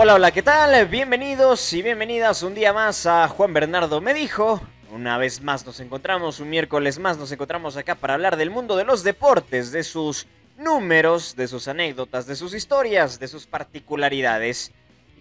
Hola, hola, ¿qué tal? Bienvenidos y bienvenidas un día más a Juan Bernardo Me Dijo. Una vez más nos encontramos, un miércoles más nos encontramos acá para hablar del mundo de los deportes, de sus números, de sus anécdotas, de sus historias, de sus particularidades.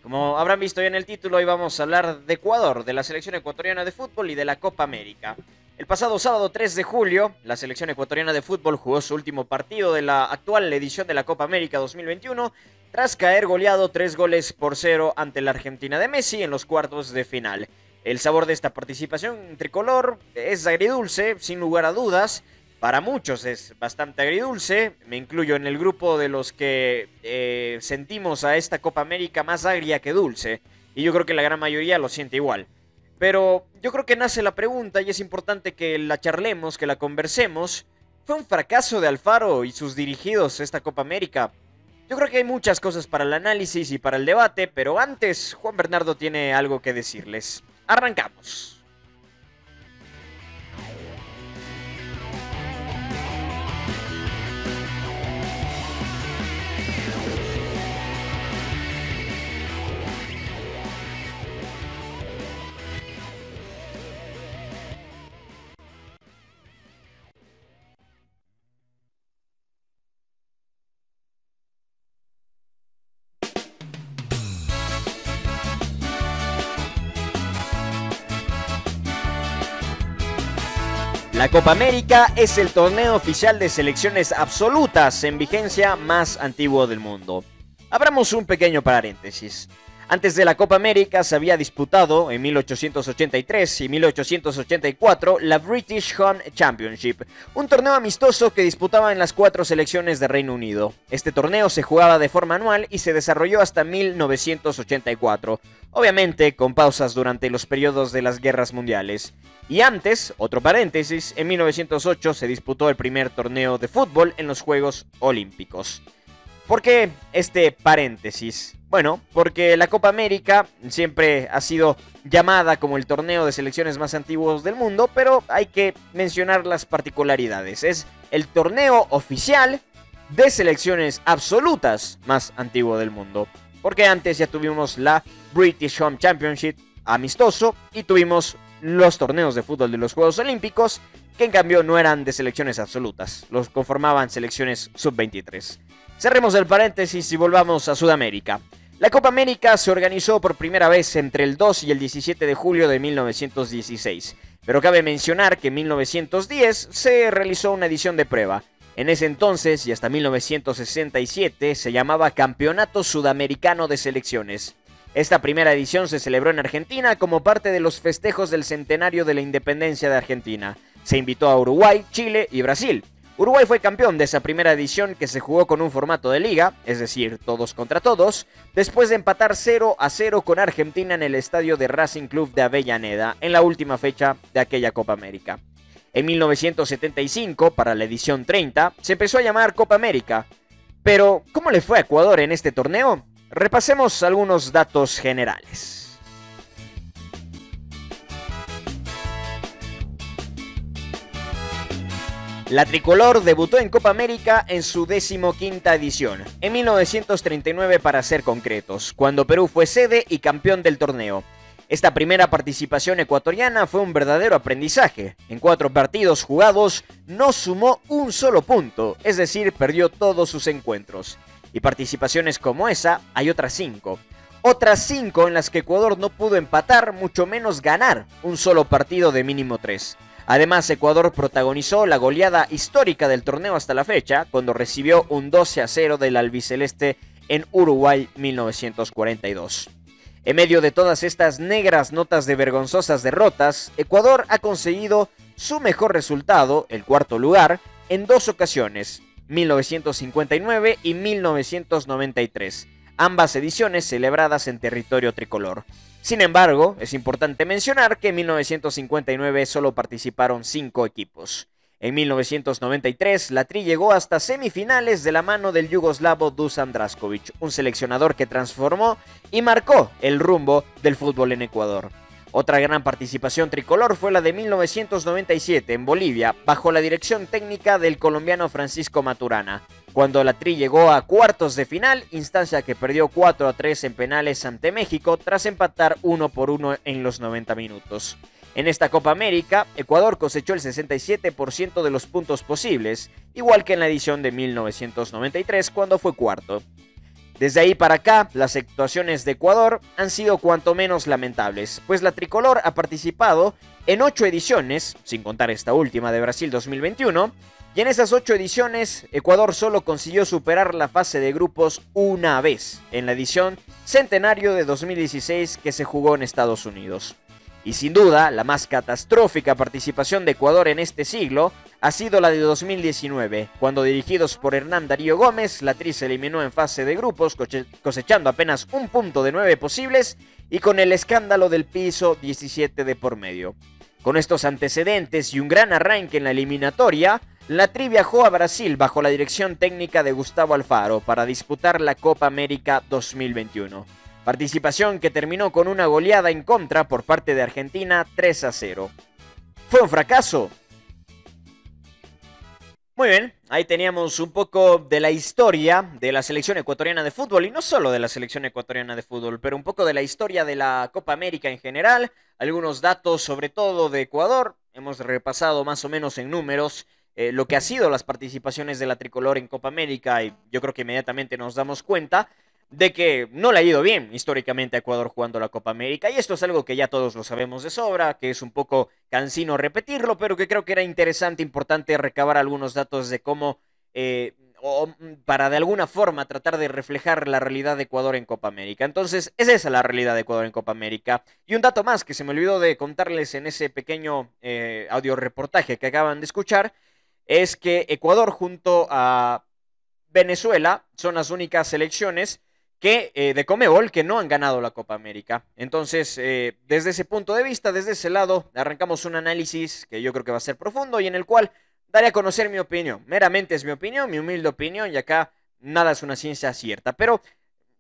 Como habrán visto ya en el título, hoy vamos a hablar de Ecuador, de la selección ecuatoriana de fútbol y de la Copa América. El pasado sábado 3 de julio, la selección ecuatoriana de fútbol jugó su último partido de la actual edición de la Copa América 2021 tras caer goleado tres goles por cero ante la Argentina de Messi en los cuartos de final. El sabor de esta participación tricolor es agridulce, sin lugar a dudas. Para muchos es bastante agridulce. Me incluyo en el grupo de los que eh, sentimos a esta Copa América más agria que dulce. Y yo creo que la gran mayoría lo siente igual. Pero yo creo que nace la pregunta y es importante que la charlemos, que la conversemos. ¿Fue un fracaso de Alfaro y sus dirigidos esta Copa América? Yo creo que hay muchas cosas para el análisis y para el debate, pero antes Juan Bernardo tiene algo que decirles. Arrancamos. Copa América es el torneo oficial de selecciones absolutas en vigencia más antiguo del mundo. Abramos un pequeño paréntesis. Antes de la Copa América se había disputado en 1883 y 1884 la British Home Championship, un torneo amistoso que disputaban las cuatro selecciones de Reino Unido. Este torneo se jugaba de forma anual y se desarrolló hasta 1984, obviamente con pausas durante los periodos de las guerras mundiales. Y antes, otro paréntesis, en 1908 se disputó el primer torneo de fútbol en los Juegos Olímpicos. ¿Por qué este paréntesis? Bueno, porque la Copa América siempre ha sido llamada como el torneo de selecciones más antiguos del mundo, pero hay que mencionar las particularidades. Es el torneo oficial de selecciones absolutas más antiguo del mundo. Porque antes ya tuvimos la British Home Championship amistoso y tuvimos los torneos de fútbol de los Juegos Olímpicos, que en cambio no eran de selecciones absolutas, los conformaban selecciones sub-23. Cerremos el paréntesis y volvamos a Sudamérica. La Copa América se organizó por primera vez entre el 2 y el 17 de julio de 1916, pero cabe mencionar que en 1910 se realizó una edición de prueba. En ese entonces y hasta 1967 se llamaba Campeonato Sudamericano de Selecciones. Esta primera edición se celebró en Argentina como parte de los festejos del centenario de la independencia de Argentina. Se invitó a Uruguay, Chile y Brasil. Uruguay fue campeón de esa primera edición que se jugó con un formato de liga, es decir, todos contra todos, después de empatar 0 a 0 con Argentina en el estadio de Racing Club de Avellaneda en la última fecha de aquella Copa América. En 1975, para la edición 30, se empezó a llamar Copa América. Pero, ¿cómo le fue a Ecuador en este torneo? Repasemos algunos datos generales. La tricolor debutó en Copa América en su decimoquinta edición, en 1939 para ser concretos, cuando Perú fue sede y campeón del torneo. Esta primera participación ecuatoriana fue un verdadero aprendizaje. En cuatro partidos jugados no sumó un solo punto, es decir, perdió todos sus encuentros. Y participaciones como esa hay otras cinco. Otras cinco en las que Ecuador no pudo empatar, mucho menos ganar un solo partido de mínimo tres. Además, Ecuador protagonizó la goleada histórica del torneo hasta la fecha, cuando recibió un 12 a 0 del albiceleste en Uruguay 1942. En medio de todas estas negras notas de vergonzosas derrotas, Ecuador ha conseguido su mejor resultado, el cuarto lugar, en dos ocasiones, 1959 y 1993, ambas ediciones celebradas en territorio tricolor. Sin embargo, es importante mencionar que en 1959 solo participaron cinco equipos. En 1993, la Tri llegó hasta semifinales de la mano del yugoslavo Dusan Draskovic, un seleccionador que transformó y marcó el rumbo del fútbol en Ecuador. Otra gran participación tricolor fue la de 1997 en Bolivia, bajo la dirección técnica del colombiano Francisco Maturana, cuando la Tri llegó a cuartos de final, instancia que perdió 4 a 3 en penales ante México tras empatar 1 por 1 en los 90 minutos. En esta Copa América, Ecuador cosechó el 67% de los puntos posibles, igual que en la edición de 1993 cuando fue cuarto. Desde ahí para acá, las actuaciones de Ecuador han sido cuanto menos lamentables, pues la tricolor ha participado en ocho ediciones, sin contar esta última de Brasil 2021, y en esas ocho ediciones Ecuador solo consiguió superar la fase de grupos una vez, en la edición centenario de 2016 que se jugó en Estados Unidos. Y sin duda, la más catastrófica participación de Ecuador en este siglo ha sido la de 2019, cuando dirigidos por Hernán Darío Gómez, la Tri se eliminó en fase de grupos, cosechando apenas un punto de nueve posibles y con el escándalo del piso 17 de por medio. Con estos antecedentes y un gran arranque en la eliminatoria, la Tri viajó a Brasil bajo la dirección técnica de Gustavo Alfaro para disputar la Copa América 2021. Participación que terminó con una goleada en contra por parte de Argentina 3 a 0. ¿Fue un fracaso? Muy bien, ahí teníamos un poco de la historia de la selección ecuatoriana de fútbol y no solo de la selección ecuatoriana de fútbol, pero un poco de la historia de la Copa América en general, algunos datos sobre todo de Ecuador, hemos repasado más o menos en números eh, lo que ha sido las participaciones de la tricolor en Copa América y yo creo que inmediatamente nos damos cuenta de que no le ha ido bien históricamente a Ecuador jugando la Copa América. Y esto es algo que ya todos lo sabemos de sobra, que es un poco cansino repetirlo, pero que creo que era interesante, importante recabar algunos datos de cómo, eh, o para de alguna forma tratar de reflejar la realidad de Ecuador en Copa América. Entonces, es esa la realidad de Ecuador en Copa América. Y un dato más que se me olvidó de contarles en ese pequeño eh, audio reportaje que acaban de escuchar, es que Ecuador junto a Venezuela son las únicas selecciones que eh, de Comebol que no han ganado la Copa América. Entonces, eh, desde ese punto de vista, desde ese lado, arrancamos un análisis que yo creo que va a ser profundo y en el cual daré a conocer mi opinión. Meramente es mi opinión, mi humilde opinión, y acá nada es una ciencia cierta. Pero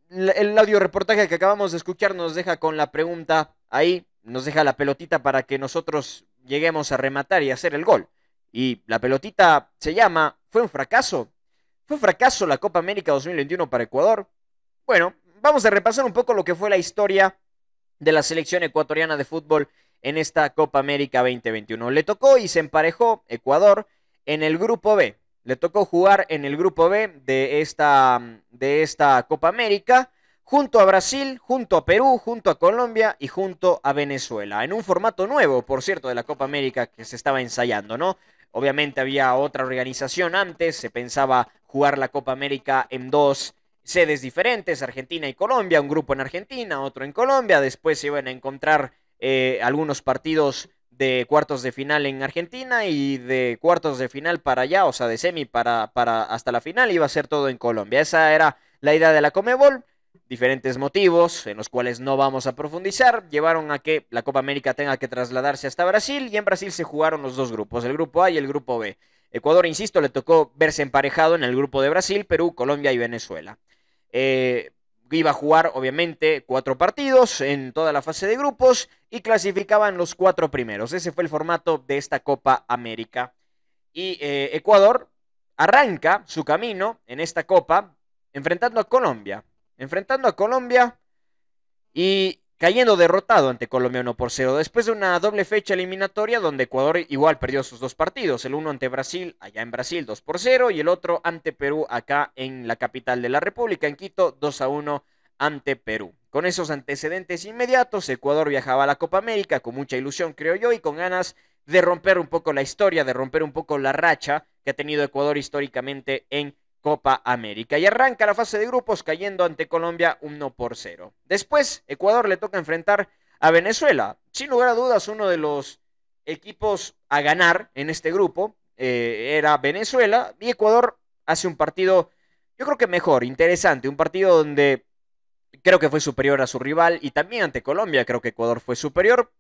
el audio reportaje que acabamos de escuchar nos deja con la pregunta ahí, nos deja la pelotita para que nosotros lleguemos a rematar y hacer el gol. Y la pelotita se llama, ¿fue un fracaso? ¿Fue un fracaso la Copa América 2021 para Ecuador? Bueno, vamos a repasar un poco lo que fue la historia de la selección ecuatoriana de fútbol en esta Copa América 2021. Le tocó y se emparejó Ecuador en el grupo B. Le tocó jugar en el grupo B de esta, de esta Copa América junto a Brasil, junto a Perú, junto a Colombia y junto a Venezuela. En un formato nuevo, por cierto, de la Copa América que se estaba ensayando, ¿no? Obviamente había otra organización antes, se pensaba jugar la Copa América en dos sedes diferentes, Argentina y Colombia, un grupo en Argentina, otro en Colombia, después se iban a encontrar eh, algunos partidos de cuartos de final en Argentina y de cuartos de final para allá, o sea, de semi para, para hasta la final iba a ser todo en Colombia. Esa era la idea de la Comebol. Diferentes motivos en los cuales no vamos a profundizar llevaron a que la Copa América tenga que trasladarse hasta Brasil y en Brasil se jugaron los dos grupos, el grupo A y el grupo B. Ecuador, insisto, le tocó verse emparejado en el grupo de Brasil, Perú, Colombia y Venezuela. Eh, iba a jugar, obviamente, cuatro partidos en toda la fase de grupos y clasificaban los cuatro primeros. Ese fue el formato de esta Copa América. Y eh, Ecuador arranca su camino en esta Copa enfrentando a Colombia. Enfrentando a Colombia y cayendo derrotado ante Colombia 1 por 0, después de una doble fecha eliminatoria donde Ecuador igual perdió sus dos partidos, el uno ante Brasil, allá en Brasil 2 por 0, y el otro ante Perú, acá en la capital de la República, en Quito, 2 a 1 ante Perú. Con esos antecedentes inmediatos, Ecuador viajaba a la Copa América con mucha ilusión, creo yo, y con ganas de romper un poco la historia, de romper un poco la racha que ha tenido Ecuador históricamente en Copa América. Y arranca la fase de grupos cayendo ante Colombia 1 por 0. Después, Ecuador le toca enfrentar a Venezuela. Sin lugar a dudas, uno de los equipos a ganar en este grupo eh, era Venezuela. Y Ecuador hace un partido, yo creo que mejor, interesante. Un partido donde creo que fue superior a su rival. Y también ante Colombia creo que Ecuador fue superior.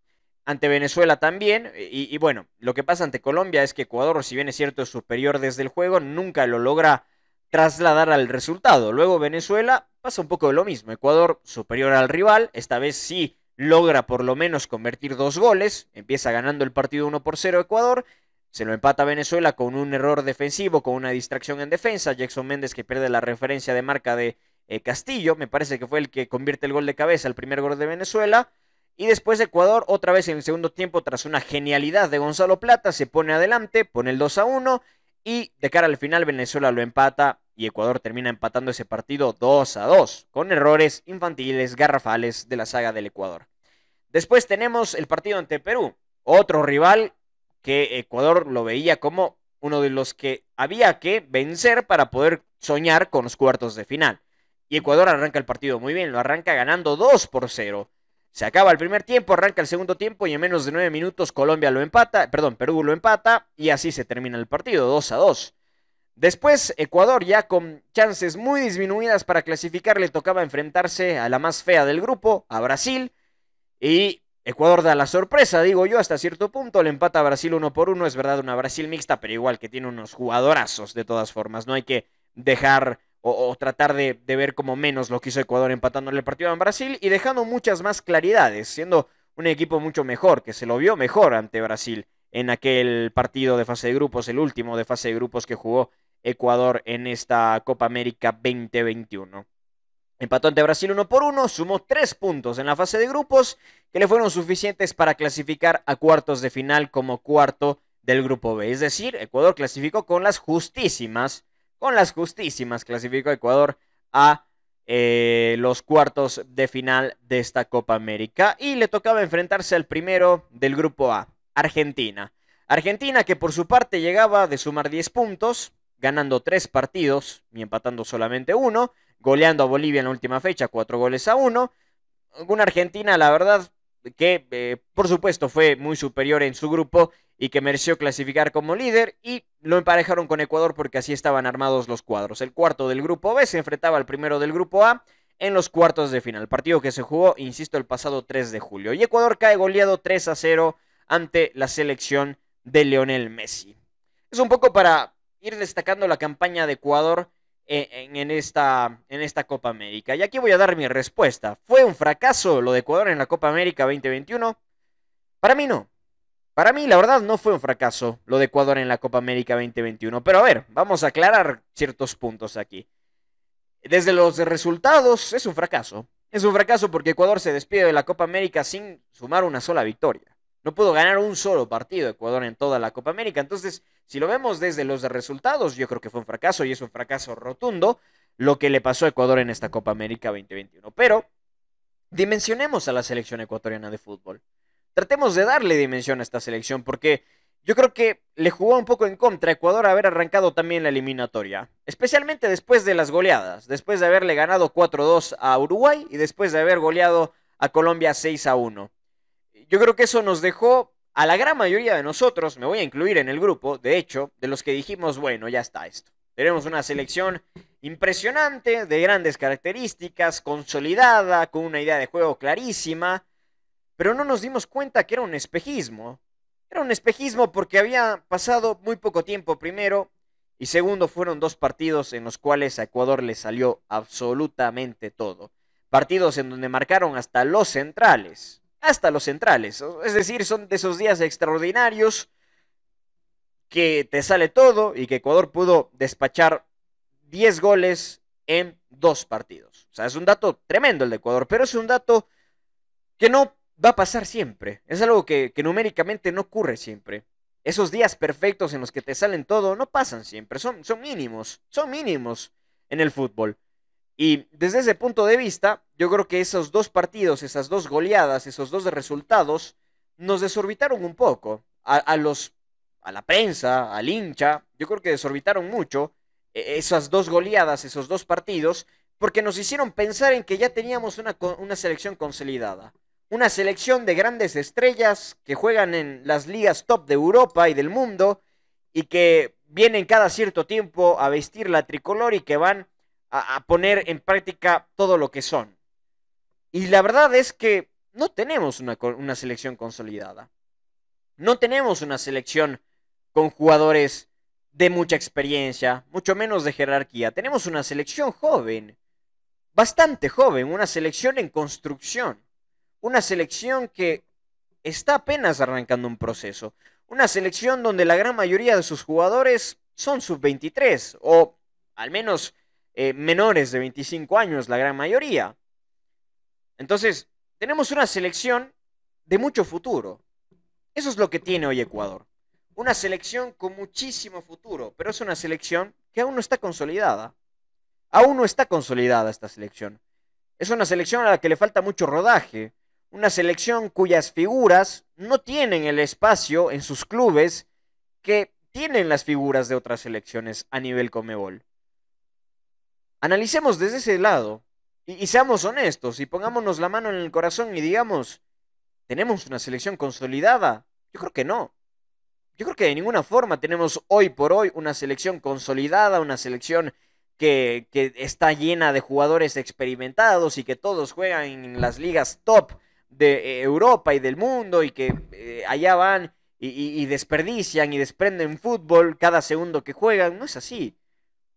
Ante Venezuela también. Y, y bueno, lo que pasa ante Colombia es que Ecuador, si bien es cierto, es superior desde el juego, nunca lo logra trasladar al resultado. Luego Venezuela pasa un poco de lo mismo. Ecuador superior al rival, esta vez sí logra por lo menos convertir dos goles, empieza ganando el partido 1 por 0 Ecuador, se lo empata Venezuela con un error defensivo, con una distracción en defensa, Jackson Méndez que pierde la referencia de marca de eh, Castillo, me parece que fue el que convierte el gol de cabeza, el primer gol de Venezuela, y después Ecuador otra vez en el segundo tiempo tras una genialidad de Gonzalo Plata se pone adelante, pone el 2 a 1 y de cara al final Venezuela lo empata y Ecuador termina empatando ese partido 2 a 2, con errores infantiles, garrafales de la saga del Ecuador. Después tenemos el partido ante Perú, otro rival que Ecuador lo veía como uno de los que había que vencer para poder soñar con los cuartos de final. Y Ecuador arranca el partido muy bien, lo arranca ganando 2 por 0. Se acaba el primer tiempo, arranca el segundo tiempo y en menos de nueve minutos Colombia lo empata, perdón, Perú lo empata y así se termina el partido, 2 a 2. Después, Ecuador ya con chances muy disminuidas para clasificar, le tocaba enfrentarse a la más fea del grupo, a Brasil. Y Ecuador da la sorpresa, digo yo, hasta cierto punto. Le empata a Brasil uno por uno. Es verdad, una Brasil mixta, pero igual que tiene unos jugadorazos de todas formas. No hay que dejar o, tratar de, ver como menos lo que hizo Ecuador empatándole el partido en Brasil y dejando muchas más claridades, siendo un equipo mucho mejor, que se lo vio mejor ante Brasil en aquel partido de fase de grupos, el último de fase de grupos que jugó Ecuador en esta Copa América 2021. Empató ante Brasil uno por uno, sumó tres puntos en la fase de grupos que le fueron suficientes para clasificar a cuartos de final como cuarto del grupo B. Es decir, Ecuador clasificó con las justísimas con las justísimas clasificó Ecuador a eh, los cuartos de final de esta Copa América y le tocaba enfrentarse al primero del grupo A, Argentina. Argentina que por su parte llegaba de sumar 10 puntos, ganando 3 partidos y empatando solamente uno, goleando a Bolivia en la última fecha, 4 goles a 1. Una Argentina, la verdad, que eh, por supuesto fue muy superior en su grupo y que mereció clasificar como líder y lo emparejaron con Ecuador porque así estaban armados los cuadros. El cuarto del grupo B se enfrentaba al primero del grupo A en los cuartos de final, partido que se jugó, insisto, el pasado 3 de julio. Y Ecuador cae goleado 3 a 0 ante la selección de Leonel Messi. Es un poco para ir destacando la campaña de Ecuador en, esta, en esta Copa América. Y aquí voy a dar mi respuesta. ¿Fue un fracaso lo de Ecuador en la Copa América 2021? Para mí no. Para mí, la verdad, no fue un fracaso lo de Ecuador en la Copa América 2021. Pero a ver, vamos a aclarar ciertos puntos aquí. Desde los resultados, es un fracaso. Es un fracaso porque Ecuador se despide de la Copa América sin sumar una sola victoria. No pudo ganar un solo partido Ecuador en toda la Copa América. Entonces, si lo vemos desde los resultados, yo creo que fue un fracaso y es un fracaso rotundo lo que le pasó a Ecuador en esta Copa América 2021. Pero dimensionemos a la selección ecuatoriana de fútbol. Tratemos de darle dimensión a esta selección porque yo creo que le jugó un poco en contra a Ecuador haber arrancado también la eliminatoria, especialmente después de las goleadas, después de haberle ganado 4-2 a Uruguay y después de haber goleado a Colombia 6-1. Yo creo que eso nos dejó a la gran mayoría de nosotros, me voy a incluir en el grupo, de hecho, de los que dijimos, bueno, ya está esto. Tenemos una selección impresionante, de grandes características, consolidada, con una idea de juego clarísima, pero no nos dimos cuenta que era un espejismo. Era un espejismo porque había pasado muy poco tiempo primero y segundo fueron dos partidos en los cuales a Ecuador le salió absolutamente todo. Partidos en donde marcaron hasta los centrales hasta los centrales. Es decir, son de esos días extraordinarios que te sale todo y que Ecuador pudo despachar 10 goles en dos partidos. O sea, es un dato tremendo el de Ecuador, pero es un dato que no va a pasar siempre. Es algo que, numéricamente no ocurre siempre. Esos días perfectos en los que te salen todo no pasan siempre, son, son mínimos, son mínimos en el fútbol. Y desde ese punto de vista, yo creo que esos dos partidos, esas dos goleadas, esos dos resultados, nos desorbitaron un poco a, los, a la prensa, al hincha. Yo creo que desorbitaron mucho e, esas dos goleadas, esos dos partidos, porque nos hicieron pensar en que ya teníamos una, una selección consolidada. Una selección de grandes estrellas que juegan en las ligas top de Europa y del mundo y que vienen cada cierto tiempo a vestir la tricolor y que van a, poner en práctica todo lo que son. Y la verdad es que no tenemos una, una selección consolidada. No tenemos una selección con jugadores de mucha experiencia, mucho menos de jerarquía. Tenemos una selección joven, bastante joven, una selección en construcción, una selección que está apenas arrancando un proceso. Una selección donde la gran mayoría de sus jugadores son sub-23 o al menos eh, menores de 25 años, la gran mayoría. Entonces, tenemos una selección de mucho futuro. Eso es lo que tiene hoy Ecuador. Una selección con muchísimo futuro, pero es una selección que aún no está consolidada. Aún no está consolidada esta selección. Es una selección a la que le falta mucho rodaje. Una selección cuyas figuras no tienen el espacio en sus clubes que tienen las figuras de otras selecciones a nivel Comebol. Analicemos desde ese lado y, seamos honestos y pongámonos la mano en el corazón y digamos, ¿tenemos una selección consolidada? Yo creo que no. Yo creo que de ninguna forma tenemos hoy por hoy una selección consolidada, una selección que, está llena de jugadores experimentados y que todos juegan en las ligas top de eh, Europa y del mundo y que eh, allá van y, desperdician y desprenden fútbol cada segundo que juegan. No es así.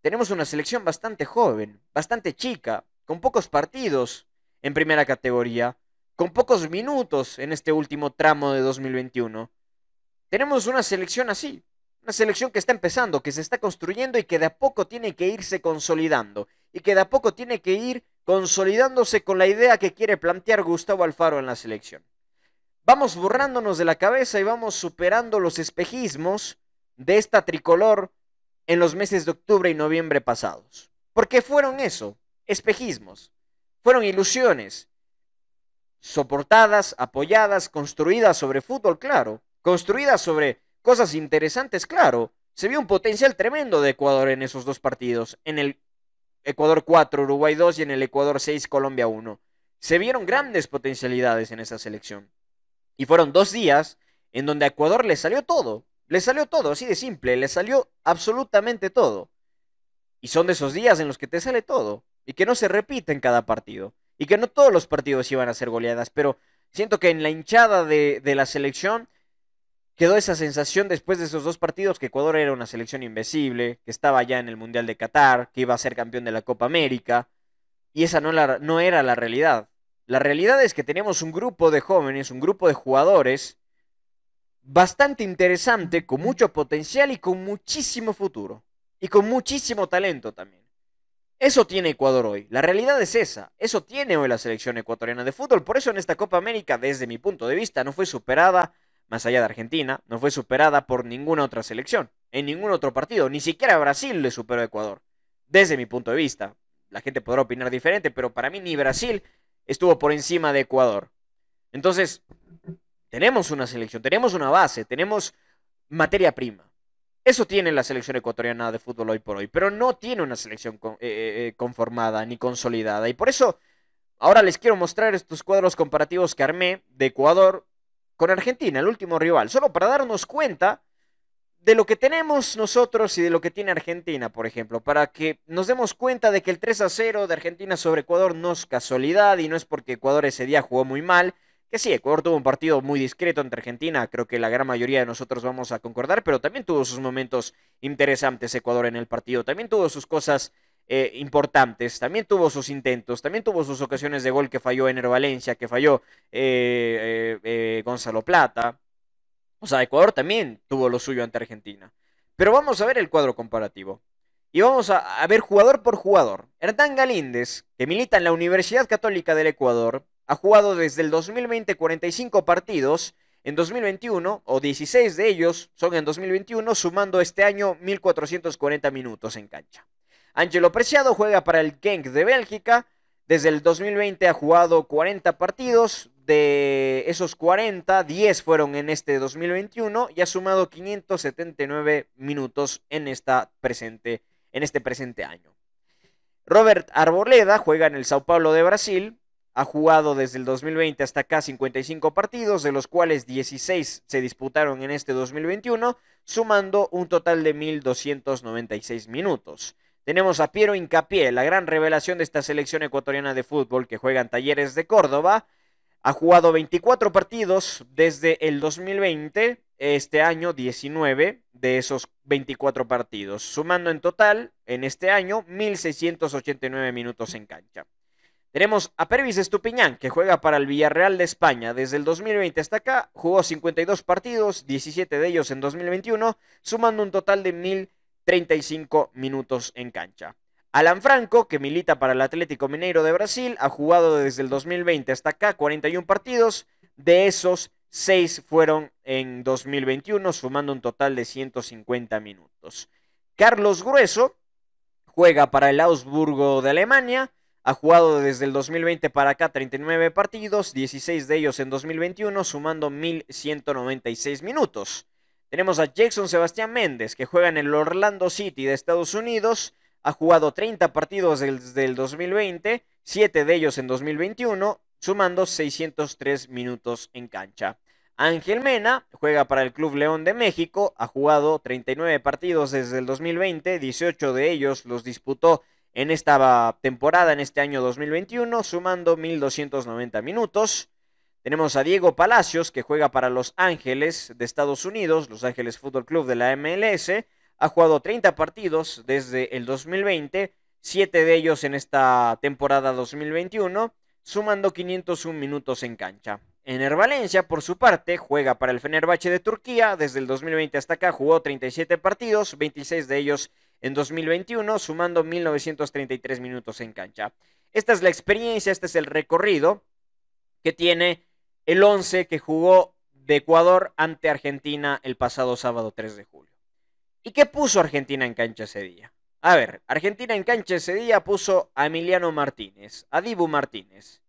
Tenemos una selección bastante joven, bastante chica, con pocos partidos en primera categoría, con pocos minutos en este último tramo de 2021. Tenemos una selección así, una selección que está empezando, que se está construyendo y que de a poco tiene que irse consolidando. Y que de a poco tiene que ir consolidándose con la idea que quiere plantear Gustavo Alfaro en la selección. Vamos borrándonos de la cabeza y vamos superando los espejismos de esta tricolor en los meses de octubre y noviembre pasados. Porque fueron eso, espejismos. Fueron ilusiones. Soportadas, apoyadas, construidas sobre fútbol, claro. Construidas sobre Cosas interesantes, claro. Se vio un potencial tremendo de Ecuador en esos dos partidos. En el Ecuador 4, Uruguay 2 y en el Ecuador 6, Colombia 1. Se vieron grandes potencialidades en esa selección. Y fueron dos días en donde a Ecuador le salió todo. Le salió todo, así de simple. Le salió absolutamente todo. Y son de esos días en los que te sale todo. Y que no se repite en cada partido. Y que no todos los partidos iban a ser goleadas. Pero siento que en la hinchada de, de la selección quedó esa sensación después de esos dos partidos que Ecuador era una selección invencible, que estaba ya en el Mundial de Qatar, que iba a ser campeón de la Copa América, y esa no, no era la realidad. La realidad es que teníamos un grupo de jóvenes, un grupo de jugadores bastante interesante, con mucho potencial y con muchísimo futuro. Y con muchísimo talento también. Eso tiene Ecuador hoy. La realidad es esa. Eso tiene hoy la selección ecuatoriana de fútbol. Por eso en esta Copa América, desde mi punto de vista, no fue superada más allá de Argentina, no fue superada por ninguna otra selección, en ningún otro partido, ni siquiera Brasil le superó a Ecuador, desde mi punto de vista. La gente podrá opinar diferente, pero para mí ni Brasil estuvo por encima de Ecuador. Entonces, tenemos una selección, tenemos una base, tenemos materia prima. Eso tiene la selección ecuatoriana de fútbol hoy por hoy, pero no tiene una selección eh, eh, eh, conformada ni consolidada. Y por eso, ahora les quiero mostrar estos cuadros comparativos que armé de Ecuador con Argentina, el último rival, solo para darnos cuenta de lo que tenemos nosotros y de lo que tiene Argentina, por ejemplo, para que nos demos cuenta de que el 3 a 0 de Argentina sobre Ecuador no es casualidad y no es porque Ecuador ese día jugó muy mal, que sí, Ecuador tuvo un partido muy discreto ante Argentina, creo que la gran mayoría de nosotros vamos a concordar, pero también tuvo sus momentos interesantes Ecuador en el partido, también tuvo sus cosas eh, importantes. También tuvo sus intentos, también tuvo sus ocasiones de gol que falló Ener Valencia, que falló eh, eh, Gonzalo Plata. O sea, Ecuador también tuvo lo suyo ante Argentina. Pero vamos a ver el cuadro comparativo. Y vamos a, a ver jugador por jugador. Hernán Galíndez, que milita en la Universidad Católica del Ecuador, ha jugado desde el 2020 45 partidos. En 2021, o 16 de ellos son en 2021, sumando este año 1.440 minutos en cancha. Angelo Preciado juega para el Genk de Bélgica. Desde el 2020 ha jugado 40 partidos. De esos 40, 10 fueron en este 2021 y ha sumado 579 minutos en, esta presente, en este presente año. Robert Arboleda juega en el Sao Paulo de Brasil. Ha jugado desde el 2020 hasta acá 55 partidos, de los cuales 16 se disputaron en este 2021, sumando un total de 1.296 minutos. Tenemos a Piero Incapié, la gran revelación de esta selección ecuatoriana de fútbol que juega en Talleres de Córdoba. Ha jugado 24 partidos desde el 2020, este año 19 de esos 24 partidos, sumando en total en este año 1.689 minutos en cancha. Tenemos a Pervis Estupiñán, que juega para el Villarreal de España. Desde el 2020 hasta acá, jugó 52 partidos, 17 de ellos en 2021, sumando un total de 1.035 minutos en cancha. Alan Franco, que milita para el Atlético Mineiro de Brasil, ha jugado desde el 2020 hasta acá 41 partidos. De esos, 6 fueron en 2021, sumando un total de 150 minutos. Carlos Grueso juega para el Augsburgo de Alemania. Ha jugado desde el 2020 para acá 39 partidos, 16 de ellos en 2021, sumando 1.196 minutos. Tenemos a Jackson Sebastián Méndez, que juega en el Orlando City de Estados Unidos ha jugado 30 partidos desde el 2020, 7 de ellos en 2021, sumando 603 minutos en cancha. Ángel Mena juega para el Club León de México, ha jugado 39 partidos desde el 2020, 18 de ellos los disputó en esta temporada, en este año 2021, sumando 1.290 minutos. Tenemos a Diego Palacios, que juega para Los Ángeles de Estados Unidos, Los Ángeles Fútbol Club de la MLS, ha jugado 30 partidos desde el 2020, 7 de ellos en esta temporada 2021, sumando 501 minutos en cancha. Ener Valencia, por su parte, juega para el Fenerbahce de Turquía. Desde el 2020 hasta acá jugó 37 partidos, 26 de ellos en 2021, sumando 1933 minutos en cancha. Esta es la experiencia, este es el recorrido que tiene el 11 que jugó de Ecuador ante Argentina el pasado sábado 3 de julio. ¿Y qué puso Argentina en cancha ese día? A ver, Argentina en cancha ese día puso a Emiliano Martínez, a Dibu Martínez.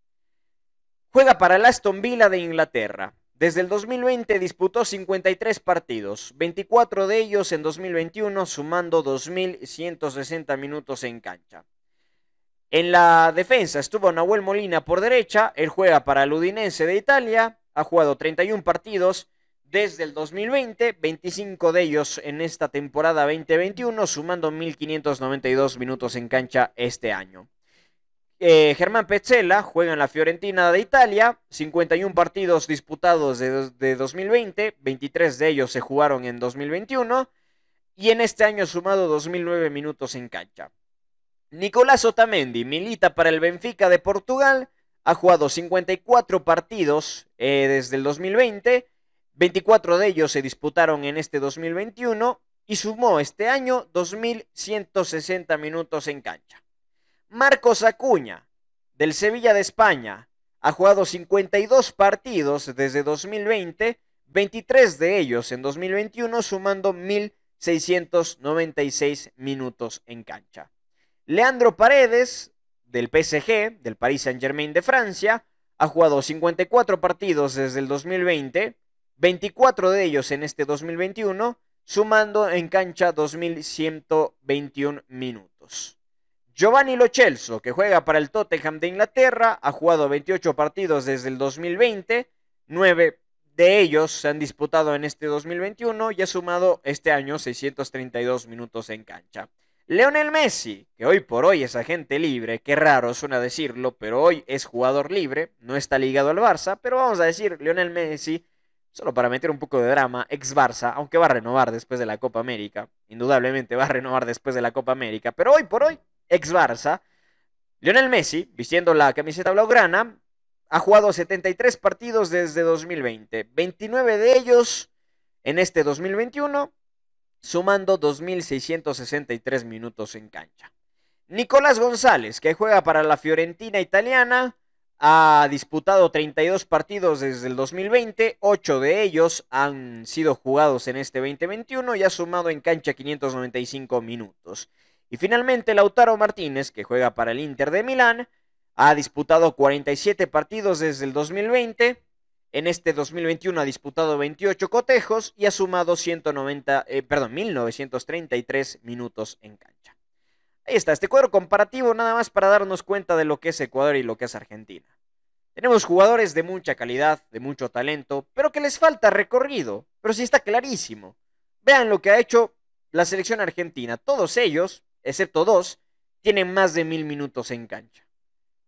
Juega para el Aston Villa de Inglaterra. Desde el 2020 disputó 53 partidos, 24 de ellos en 2021, sumando 2.160 minutos en cancha. En la defensa estuvo Nahuel Molina por derecha, él juega para el Udinense de Italia, ha jugado 31 partidos, desde el 2020, 25 de ellos en esta temporada 2021, sumando 1.592 minutos en cancha este año. Eh, Germán Petzela juega en la Fiorentina de Italia, 51 partidos disputados de, 2020, 23 de ellos se jugaron en 2021 y en este año sumado 2.009 minutos en cancha. Nicolás Otamendi milita para el Benfica de Portugal, ha jugado 54 partidos eh, desde el 2020, 24 de ellos se disputaron en este 2021 y sumó este año 2.160 minutos en cancha. Marcos Acuña, del Sevilla de España, ha jugado 52 partidos desde 2020, 23 de ellos en 2021, sumando 1.696 minutos en cancha. Leandro Paredes, del PSG, del Paris Saint-Germain de Francia, ha jugado 54 partidos desde el 2020, 24 de ellos en este 2021, sumando en cancha 2.121 minutos. Giovanni Lochelso, que juega para el Tottenham de Inglaterra, ha jugado 28 partidos desde el 2020, 9 de ellos se han disputado en este 2021 y ha sumado este año 632 minutos en cancha. Leonel Messi, que hoy por hoy es agente libre, qué raro suena decirlo, pero hoy es jugador libre, no está ligado al Barça, pero vamos a decir, Leonel Messi solo para meter un poco de drama, ex Barça, aunque va a renovar después de la Copa América, indudablemente va a renovar después de la Copa América, pero hoy por hoy, ex Barça, Lionel Messi, vistiendo la camiseta blaugrana, ha jugado 73 partidos desde 2020, 29 de ellos en este 2021, sumando 2.663 minutos en cancha. Nicolás González, que juega para la Fiorentina italiana, ha disputado 32 partidos desde el 2020, 8 de ellos han sido jugados en este 2021 y ha sumado en cancha 595 minutos. Y finalmente Lautaro Martínez, que juega para el Inter de Milán, ha disputado 47 partidos desde el 2020. En este 2021 ha disputado 28 cotejos y ha sumado 190, eh, perdón, 1933 minutos en cancha. Ahí está, este cuadro comparativo nada más para darnos cuenta de lo que es Ecuador y lo que es Argentina. Tenemos jugadores de mucha calidad, de mucho talento, pero que les falta recorrido. Pero sí está clarísimo. Vean lo que ha hecho la selección argentina. Todos ellos, excepto dos, tienen más de mil minutos en cancha.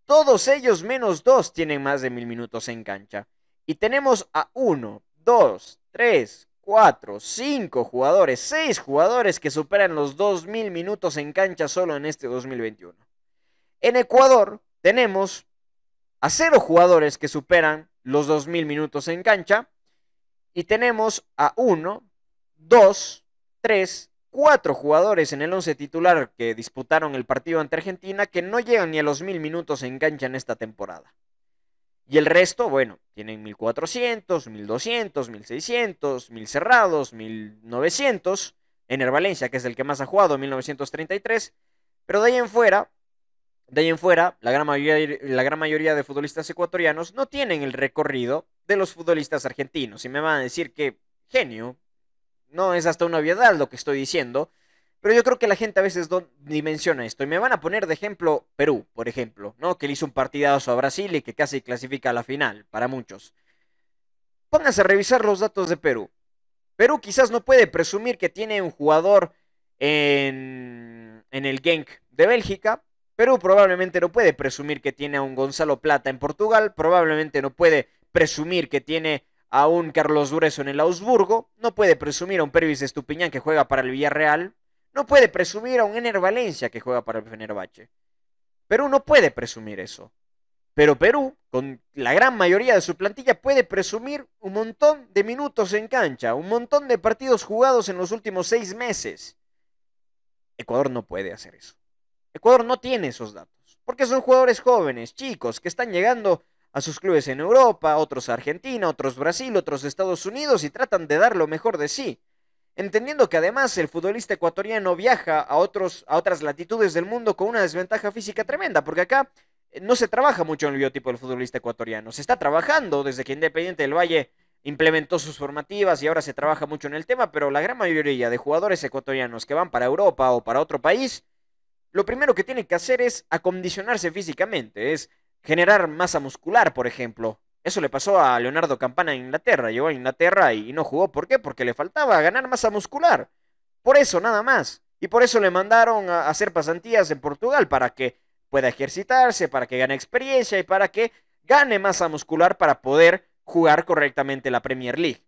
Todos ellos menos dos tienen más de mil minutos en cancha. Y tenemos a uno, dos, tres, cuatro, cinco jugadores, seis jugadores que superan los dos mil minutos en cancha solo en este 2021. En Ecuador, tenemos a cero jugadores que superan los 2.000 minutos en cancha y tenemos a uno, dos, tres, cuatro jugadores en el once titular que disputaron el partido ante Argentina que no llegan ni a los mil minutos en cancha en esta temporada. Y el resto, bueno, tienen 1400, 1200, 1600, 1000 cerrados, 1900. Ener Valencia, que es el que más ha jugado, 1933. Pero de ahí en fuera, de ahí en fuera, la gran, mayoría, la gran mayoría de futbolistas ecuatorianos no tienen el recorrido de los futbolistas argentinos. Y me van a decir que genio, no es hasta una obviedad lo que estoy diciendo, pero yo creo que la gente a veces no dimensiona esto. Y me van a poner de ejemplo Perú, por ejemplo, ¿no? Que le hizo un partidazo a Brasil y que casi clasifica a la final, para muchos. Pónganse a revisar los datos de Perú. Perú quizás no puede presumir que tiene un jugador en, en el Genk de Bélgica. Perú probablemente no puede presumir que tiene a un Gonzalo Plata en Portugal. Probablemente no puede presumir que tiene a un Carlos Dureso en el Augsburgo, no puede presumir a un Pervis Estupiñán que juega para el Villarreal, no puede presumir a un Ener Valencia que juega para el Fenerbahce. Perú no puede presumir eso. Pero Perú, con la gran mayoría de su plantilla, puede presumir un montón de minutos en cancha, un montón de partidos jugados en los últimos seis meses. Ecuador no puede hacer eso. Ecuador no tiene esos datos, porque son jugadores jóvenes, chicos, que están llegando a sus clubes en Europa, otros a Argentina, otros Brasil, otros Estados Unidos y tratan de dar lo mejor de sí. Entendiendo que además el futbolista ecuatoriano viaja a, otros, a otras latitudes del mundo con una desventaja física tremenda, porque acá eh, no se trabaja mucho en el biotipo del futbolista ecuatoriano. Se está trabajando desde que Independiente del Valle implementó sus formativas y ahora se trabaja mucho en el tema, pero la gran mayoría de jugadores ecuatorianos que van para Europa o para otro país, lo primero que tienen que hacer es acondicionarse físicamente, es generar masa muscular, por ejemplo. Eso le pasó a Leonardo Campana en Inglaterra. Llegó a Inglaterra y no jugó. ¿Por qué? Porque le faltaba ganar masa muscular. Por eso, nada más. Y por eso le mandaron a hacer pasantías en Portugal para que pueda ejercitarse, para que gane experiencia y para que gane masa muscular para poder jugar correctamente la Premier League.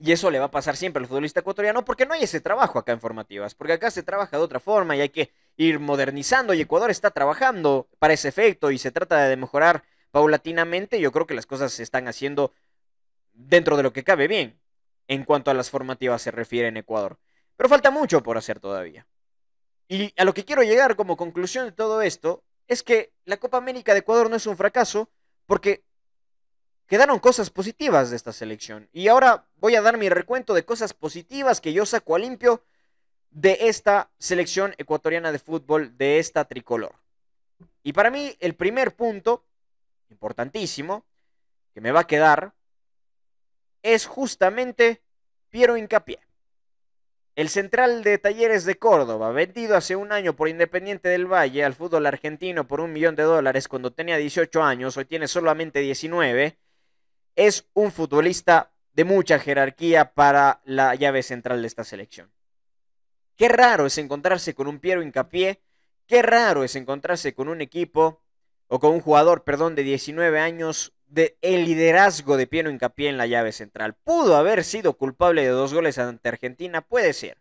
Y eso le va a pasar siempre al futbolista ecuatoriano porque no hay ese trabajo acá en formativas, porque acá se trabaja de otra forma y hay que ir modernizando y Ecuador está trabajando para ese efecto y se trata de mejorar paulatinamente. Yo creo que las cosas se están haciendo dentro de lo que cabe bien en cuanto a las formativas se refiere en Ecuador. Pero falta mucho por hacer todavía. Y a lo que quiero llegar como conclusión de todo esto es que la Copa América de Ecuador no es un fracaso porque quedaron cosas positivas de esta selección. Y ahora voy a dar mi recuento de cosas positivas que yo saco a limpio de esta selección ecuatoriana de fútbol, de esta tricolor. Y para mí el primer punto, importantísimo, que me va a quedar, es justamente Piero Incapié. El central de Talleres de Córdoba, vendido hace un año por Independiente del Valle al fútbol argentino por un millón de dólares cuando tenía 18 años, hoy tiene solamente 19, es un futbolista de mucha jerarquía para la llave central de esta selección. Qué raro es encontrarse con un Piero Incapié, qué raro es encontrarse con un equipo o con un jugador, perdón, de 19 años de el liderazgo de Piero Incapié en la llave central. Pudo haber sido culpable de dos goles ante Argentina, puede ser.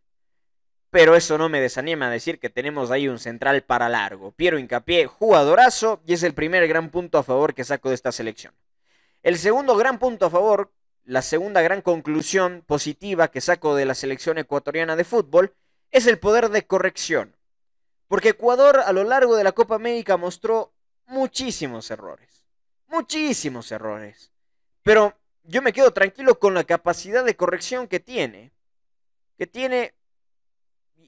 Pero eso no me desanima a decir que tenemos ahí un central para largo. Piero Incapié, jugadorazo, y es el primer gran punto a favor que saco de esta selección. El segundo gran punto a favor, la segunda gran conclusión positiva que saco de la selección ecuatoriana de fútbol, es el poder de corrección. Porque Ecuador a lo largo de la Copa América mostró muchísimos errores. Muchísimos errores. Pero yo me quedo tranquilo con la capacidad de corrección que tiene. Que tiene...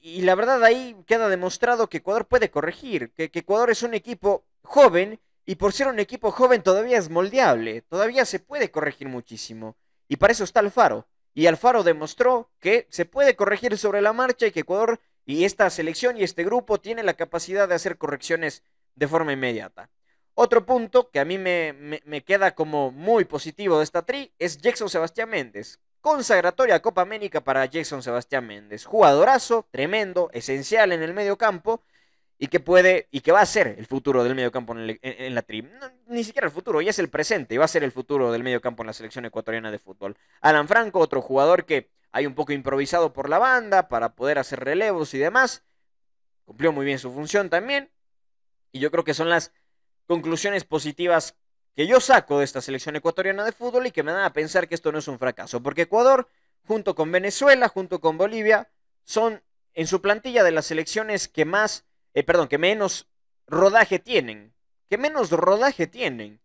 Y la verdad ahí queda demostrado que Ecuador puede corregir. Que, Ecuador es un equipo joven y por ser un equipo joven todavía es moldeable, todavía se puede corregir muchísimo. Y para eso está Alfaro. Y Alfaro demostró que se puede corregir sobre la marcha y que Ecuador y esta selección y este grupo tienen la capacidad de hacer correcciones de forma inmediata. Otro punto que a mí me, me, queda como muy positivo de esta tri es Jackson Sebastián Méndez. Consagratoria Copa América para Jackson Sebastián Méndez. Jugadorazo, tremendo, esencial en el medio campo y que puede y que va a ser el futuro del mediocampo en, en, la tri. ni siquiera el futuro, ya es el presente y va a ser el futuro del mediocampo en la selección ecuatoriana de fútbol. Alan Franco, otro jugador que hay un poco improvisado por la banda para poder hacer relevos y demás. Cumplió muy bien su función también. Y yo creo que son las conclusiones positivas que yo saco de esta selección ecuatoriana de fútbol y que me dan a pensar que esto no es un fracaso, porque Ecuador, junto con Venezuela, junto con Bolivia, son en su plantilla de las selecciones que más, eh, perdón, que menos rodaje tienen, que menos rodaje tienen.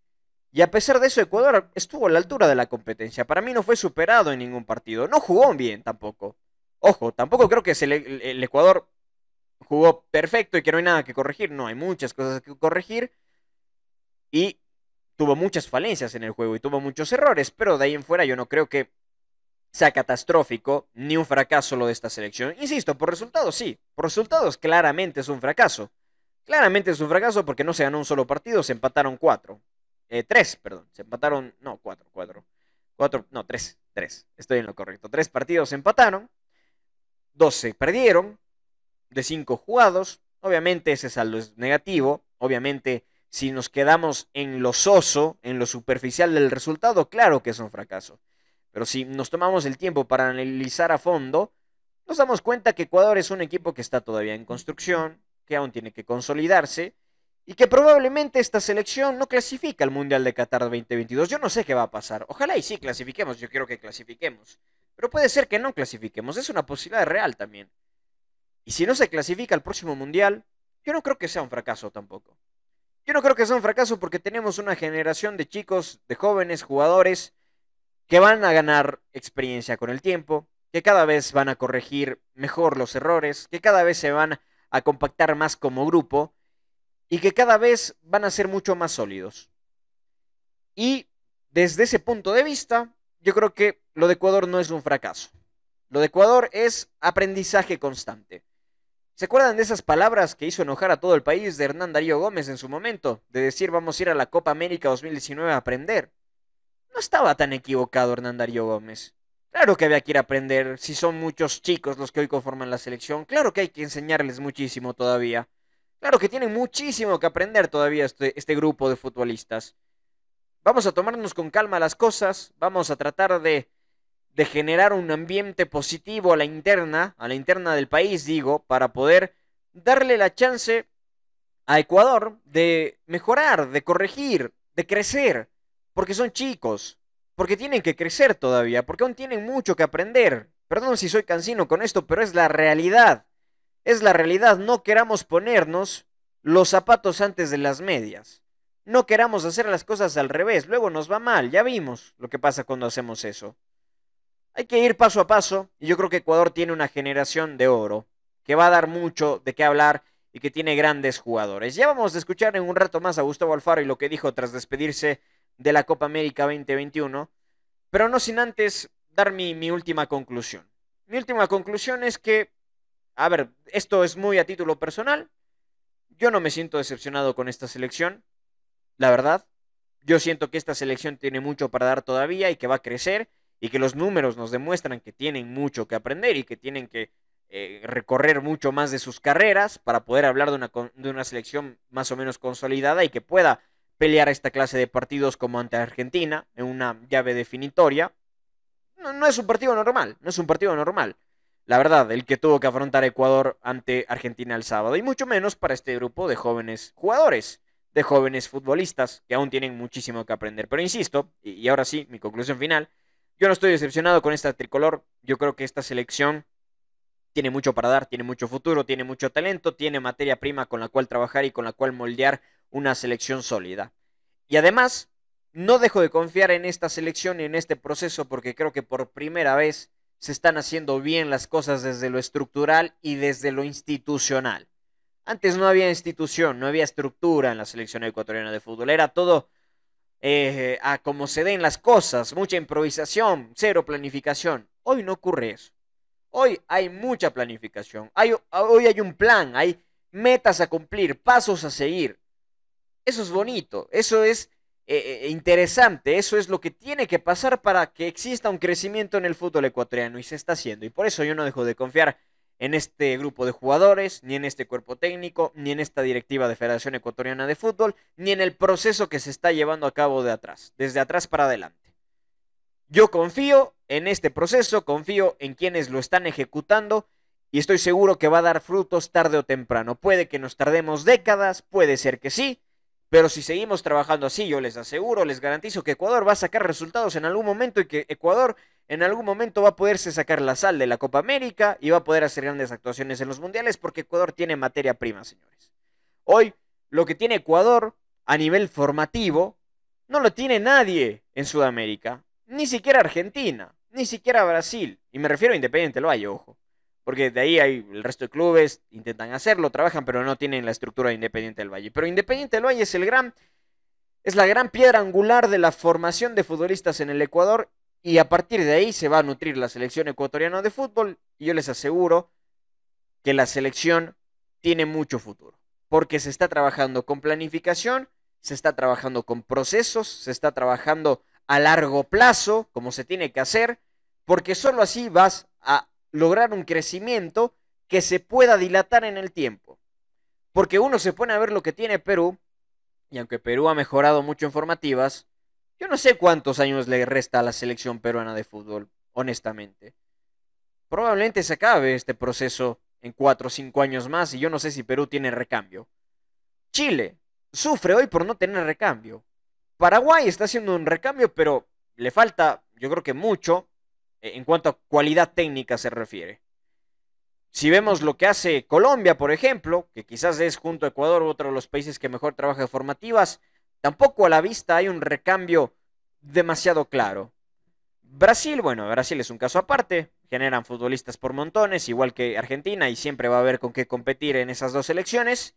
Y a pesar de eso, Ecuador estuvo a la altura de la competencia. Para mí no fue superado en ningún partido. No jugó bien tampoco. Ojo, tampoco creo que el Ecuador jugó perfecto y que no hay nada que corregir. No, hay muchas cosas que corregir. Y tuvo muchas falencias en el juego y tuvo muchos errores. Pero de ahí en fuera yo no creo que sea catastrófico ni un fracaso lo de esta selección. Insisto, por resultados sí. Por resultados claramente es un fracaso. Claramente es un fracaso porque no se ganó un solo partido, se empataron cuatro. Eh, tres, perdón. Se empataron. No, cuatro, cuatro. Cuatro, no, tres, tres. Estoy en lo correcto. Tres partidos se empataron. Dos se perdieron. De cinco jugados. Obviamente ese saldo es negativo. Obviamente, si nos quedamos en lo soso, en lo superficial del resultado, claro que es un fracaso. Pero si nos tomamos el tiempo para analizar a fondo, nos damos cuenta que Ecuador es un equipo que está todavía en construcción, que aún tiene que consolidarse y que probablemente esta selección no clasifica al Mundial de Qatar 2022. Yo no sé qué va a pasar. Ojalá y sí clasifiquemos, yo quiero que clasifiquemos. Pero puede ser que no clasifiquemos, es una posibilidad real también. Y si no se clasifica al próximo Mundial, yo no creo que sea un fracaso tampoco. Yo no creo que sea un fracaso porque tenemos una generación de chicos, de jóvenes jugadores que van a ganar experiencia con el tiempo, que cada vez van a corregir mejor los errores, que cada vez se van a compactar más como grupo y que cada vez van a ser mucho más sólidos. Y desde ese punto de vista, yo creo que lo de Ecuador no es un fracaso. Lo de Ecuador es aprendizaje constante. ¿Se acuerdan de esas palabras que hizo enojar a todo el país de Hernán Darío Gómez en su momento? De decir vamos a ir a la Copa América 2019 a aprender. No estaba tan equivocado Hernán Darío Gómez. Claro que había que ir a aprender, si son muchos chicos los que hoy conforman la selección, claro que hay que enseñarles muchísimo todavía. Claro que tienen muchísimo que aprender todavía este, este grupo de futbolistas. Vamos a tomarnos con calma las cosas, vamos a tratar de, de generar un ambiente positivo a la interna, a la interna del país, digo, para poder darle la chance a Ecuador de mejorar, de corregir, de crecer, porque son chicos, porque tienen que crecer todavía, porque aún tienen mucho que aprender. Perdón si soy cansino con esto, pero es la realidad. Es la realidad, no queramos ponernos los zapatos antes de las medias. No queramos hacer las cosas al revés, luego nos va mal, ya vimos lo que pasa cuando hacemos eso. Hay que ir paso a paso y yo creo que Ecuador tiene una generación de oro que va a dar mucho de qué hablar y que tiene grandes jugadores. Ya vamos a escuchar en un rato más a Gustavo Alfaro y lo que dijo tras despedirse de la Copa América 2021, pero no sin antes dar mi, última conclusión. Mi última conclusión es que, a ver, esto es muy a título personal, yo no me siento decepcionado con esta selección, la verdad. Yo siento que esta selección tiene mucho para dar todavía y que va a crecer y que los números nos demuestran que tienen mucho que aprender y que tienen que eh, recorrer mucho más de sus carreras para poder hablar de una, de una selección más o menos consolidada y que pueda pelear esta clase de partidos como ante Argentina, en una llave definitoria. No, es un partido normal, no es un partido normal. La verdad, el que tuvo que afrontar Ecuador ante Argentina el sábado, y mucho menos para este grupo de jóvenes jugadores, de jóvenes futbolistas, que aún tienen muchísimo que aprender. Pero insisto, y ahora sí, mi conclusión final, yo no estoy decepcionado con esta tricolor, yo creo que esta selección tiene mucho para dar, tiene mucho futuro, tiene mucho talento, tiene materia prima con la cual trabajar y con la cual moldear una selección sólida. Y además, no dejo de confiar en esta selección y en este proceso porque creo que por primera vez se están haciendo bien las cosas desde lo estructural y desde lo institucional. Antes no había institución, no había estructura en la selección ecuatoriana de fútbol, era todo eh, a como se den las cosas, mucha improvisación, cero planificación. Hoy no ocurre eso. Hoy hay mucha planificación, hoy hay un plan, hay metas a cumplir, pasos a seguir. Eso es bonito, eso es eh, eh, interesante, eso es lo que tiene que pasar para que exista un crecimiento en el fútbol ecuatoriano y se está haciendo. Y por eso yo no dejo de confiar en este grupo de jugadores, ni en este cuerpo técnico, ni en esta directiva de Federación Ecuatoriana de Fútbol, ni en el proceso que se está llevando a cabo de atrás, desde atrás para adelante. Yo confío en este proceso, confío en quienes lo están ejecutando y estoy seguro que va a dar frutos tarde o temprano. Puede que nos tardemos décadas, puede ser que sí, Pero si seguimos trabajando así, yo les aseguro, les garantizo que Ecuador va a sacar resultados en algún momento y que Ecuador en algún momento va a poderse sacar la sal de la Copa América y va a poder hacer grandes actuaciones en los mundiales porque Ecuador tiene materia prima, señores. Hoy, lo que tiene Ecuador a nivel formativo, no lo tiene nadie en Sudamérica, ni siquiera Argentina, ni siquiera Brasil. Y me refiero a Independiente lo hay, ojo. Porque de ahí hay el resto de clubes, intentan hacerlo, trabajan, pero no tienen la estructura de Independiente del Valle. Pero Independiente del Valle es el gran, es la gran piedra angular de la formación de futbolistas en el Ecuador y a partir de ahí se va a nutrir la selección ecuatoriana de fútbol y yo les aseguro que la selección tiene mucho futuro, porque se está trabajando con planificación, se está trabajando con procesos, se está trabajando a largo plazo, como se tiene que hacer, porque solo así vas a lograr un crecimiento que se pueda dilatar en el tiempo. Porque uno se pone a ver lo que tiene Perú, y aunque Perú ha mejorado mucho en formativas, yo no sé cuántos años le resta a la selección peruana de fútbol, honestamente. Probablemente se acabe este proceso en cuatro o cinco años más y yo no sé si Perú tiene recambio. Chile sufre hoy por no tener recambio. Paraguay está haciendo un recambio, pero le falta, yo creo que mucho, en cuanto a cualidad técnica se refiere. Si vemos lo que hace Colombia, por ejemplo, que quizás es junto a Ecuador otro de los países que mejor trabaja formativas, tampoco a la vista hay un recambio demasiado claro. Brasil, bueno, Brasil es un caso aparte, generan futbolistas por montones, igual que Argentina, y siempre va a haber con qué competir en esas dos elecciones.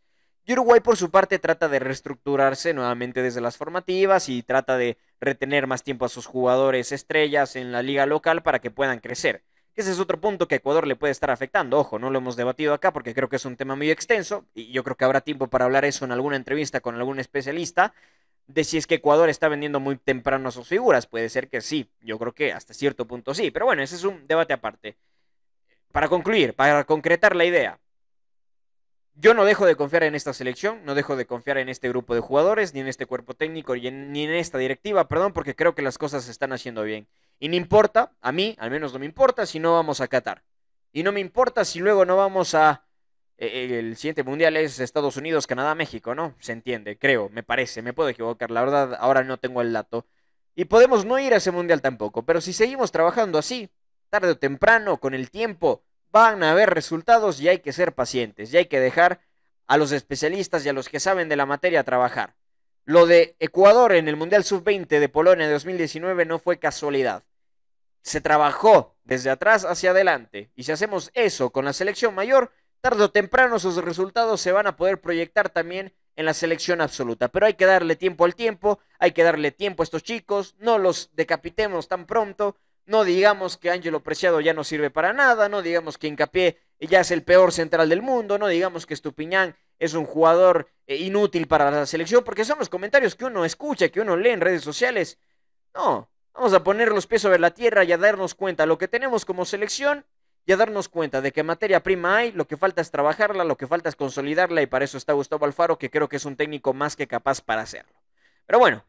Y Uruguay, por su parte, trata de reestructurarse nuevamente desde las formativas y trata de retener más tiempo a sus jugadores estrellas en la liga local para que puedan crecer. Ese es otro punto que a Ecuador le puede estar afectando. Ojo, no lo hemos debatido acá porque creo que es un tema muy extenso y yo creo que habrá tiempo para hablar eso en alguna entrevista con algún especialista de si es que Ecuador está vendiendo muy temprano sus figuras. Puede ser que sí, yo creo que hasta cierto punto sí, pero bueno, ese es un debate aparte. Para concluir, para concretar la idea, yo no dejo de confiar en esta selección, no dejo de confiar en este grupo de jugadores, ni en este cuerpo técnico, ni en, esta directiva, perdón, porque creo que las cosas se están haciendo bien. Y no importa, a mí al menos no me importa si no vamos a Qatar. Y no me importa si luego no vamos a... Eh, eh, el siguiente mundial es Estados Unidos, Canadá, México, ¿no? Se entiende, creo, me parece, me puedo equivocar, la verdad ahora no tengo el dato. Y podemos no ir a ese mundial tampoco, pero si seguimos trabajando así, tarde o temprano, con el tiempo, van a haber resultados y hay que ser pacientes y hay que dejar a los especialistas y a los que saben de la materia trabajar. Lo de Ecuador en el Mundial Sub-20 de Polonia de 2019 no fue casualidad. Se trabajó desde atrás hacia adelante y si hacemos eso con la selección mayor, tarde o temprano sus resultados se van a poder proyectar también en la selección absoluta. Pero hay que darle tiempo al tiempo, hay que darle tiempo a estos chicos, no los decapitemos tan pronto, no digamos que Ángelo Preciado ya no sirve para nada, no digamos que Incapié ya es el peor central del mundo, no digamos que Estupiñán es un jugador eh, inútil para la selección, porque son los comentarios que uno escucha, que uno lee en redes sociales. No, vamos a poner los pies sobre la tierra y a darnos cuenta lo que tenemos como selección y a darnos cuenta de que materia prima hay, lo que falta es trabajarla, lo que falta es consolidarla y para eso está Gustavo Alfaro, que creo que es un técnico más que capaz para hacerlo. Pero bueno,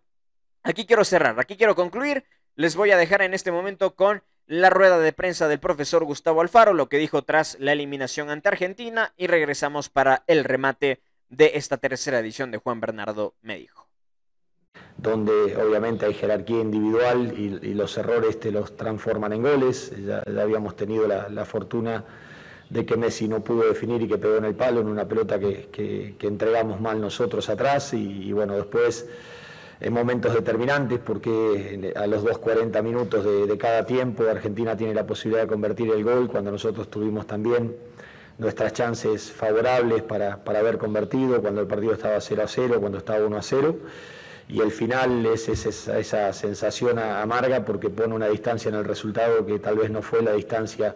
aquí quiero cerrar, aquí quiero concluir les voy a dejar en este momento con la rueda de prensa del profesor Gustavo Alfaro, lo que dijo tras la eliminación ante Argentina y regresamos para el remate de esta tercera edición de Juan Bernardo me dijo. Donde obviamente hay jerarquía individual y, los errores te los transforman en goles. Ya, habíamos tenido la, fortuna de que Messi no pudo definir y que pegó en el palo en una pelota que, entregamos mal nosotros atrás y bueno, después en momentos determinantes, porque a los 2.40 minutos de, cada tiempo Argentina tiene la posibilidad de convertir el gol, cuando nosotros tuvimos también nuestras chances favorables para, haber convertido, cuando el partido estaba 0 a 0, cuando estaba 1 a 0. Y el final es, esa, esa, sensación amarga porque pone una distancia en el resultado que tal vez no fue la distancia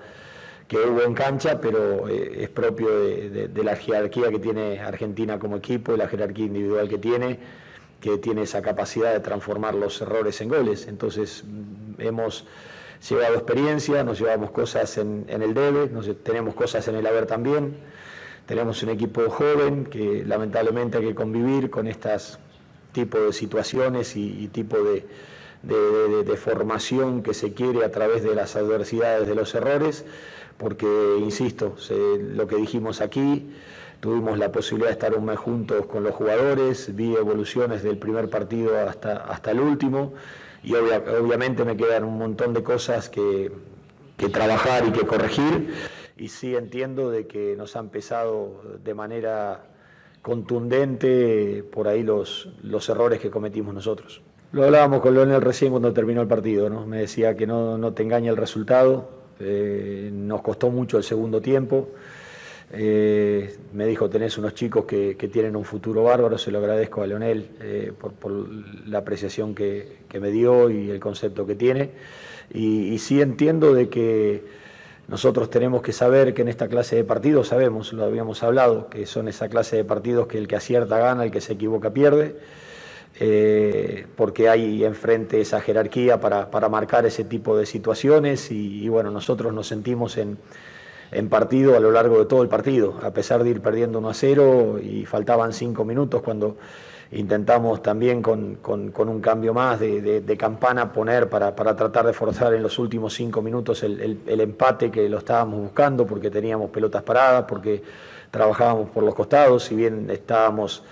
que hubo en cancha, pero eh, es propio de, de la jerarquía que tiene Argentina como equipo y la jerarquía individual que tiene que tiene esa capacidad de transformar los errores en goles. Entonces mm, hemos llevado experiencia, nos llevamos cosas en, el debe, tenemos cosas en el haber también. Tenemos un equipo joven que lamentablemente hay que convivir con estos tipos de situaciones y, tipo de, formación que se quiere a través de las adversidades de los errores, porque, insisto, lo que dijimos aquí, tuvimos la posibilidad de estar un mes juntos con los jugadores, vi evoluciones del primer partido hasta, hasta el último y obviamente me quedan un montón de cosas que, que trabajar y que corregir y sí entiendo de que nos han pesado de manera contundente por ahí los, los errores que cometimos nosotros. Lo hablábamos con Leonel recién cuando terminó el partido, ¿no? me decía que no, no te engaña el resultado, eh, nos costó mucho el segundo tiempo, eh, me dijo tenés unos chicos que, que, tienen un futuro bárbaro, se lo agradezco a Leonel eh, por, la apreciación que, que, me dio y el concepto que tiene, y, sí entiendo de que nosotros tenemos que saber que en esta clase de partidos, sabemos, lo habíamos hablado, que son esa clase de partidos que el que acierta gana, el que se equivoca pierde, eh, porque hay enfrente esa jerarquía para, para, marcar ese tipo de situaciones y bueno, nosotros nos sentimos en, en, partido a lo largo de todo el partido, a pesar de ir perdiendo 1 a 0 y faltaban 5 minutos cuando intentamos también con, con, un cambio más de, campana poner para, para, tratar de forzar en los últimos cinco minutos el, el, el, empate que lo estábamos buscando porque teníamos pelotas paradas, porque trabajábamos por los costados, si bien estábamos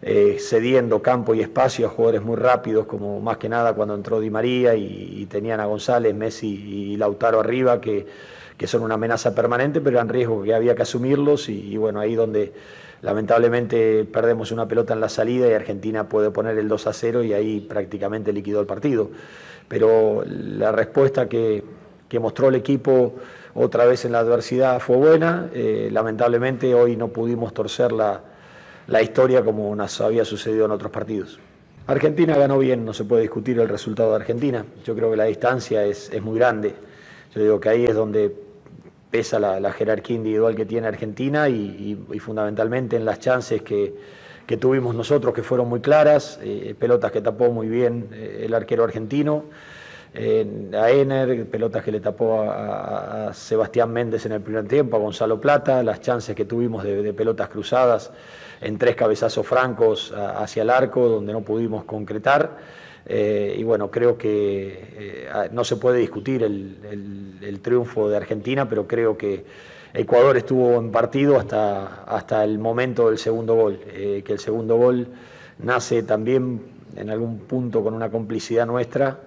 eh, cediendo campo y espacio a jugadores muy rápidos, como más que nada cuando entró Di María y, y tenían a González, Messi y Lautaro arriba, que, que son una amenaza permanente, pero eran riesgos que había que asumirlos y, y bueno, ahí donde Lamentablemente perdemos una pelota en la salida y Argentina puede poner el 2 a 0 y ahí prácticamente liquidó el partido. Pero la respuesta que, que mostró el equipo otra vez en la adversidad fue buena. Eh, lamentablemente hoy no pudimos torcer la, la historia como nos había sucedido en otros partidos. Argentina ganó bien, no se puede discutir el resultado de Argentina. Yo creo que la distancia es, es muy grande. Yo digo que ahí es donde pesa la, la, jerarquía individual que tiene Argentina y, fundamentalmente en las chances que, que, tuvimos nosotros, que fueron muy claras, eh, pelotas que tapó muy bien eh, el arquero argentino, eh, a Ener, pelotas que le tapó a, Sebastián Méndez en el primer tiempo, a Gonzalo Plata, las chances que tuvimos de, pelotas cruzadas en tres cabezazos francos hacia el arco, donde no pudimos concretar. Eh, y bueno, creo que eh, no se puede discutir el, triunfo de Argentina, pero creo que Ecuador estuvo en partido hasta, hasta el momento del segundo gol, eh, que el segundo gol nace también en algún punto con una complicidad nuestra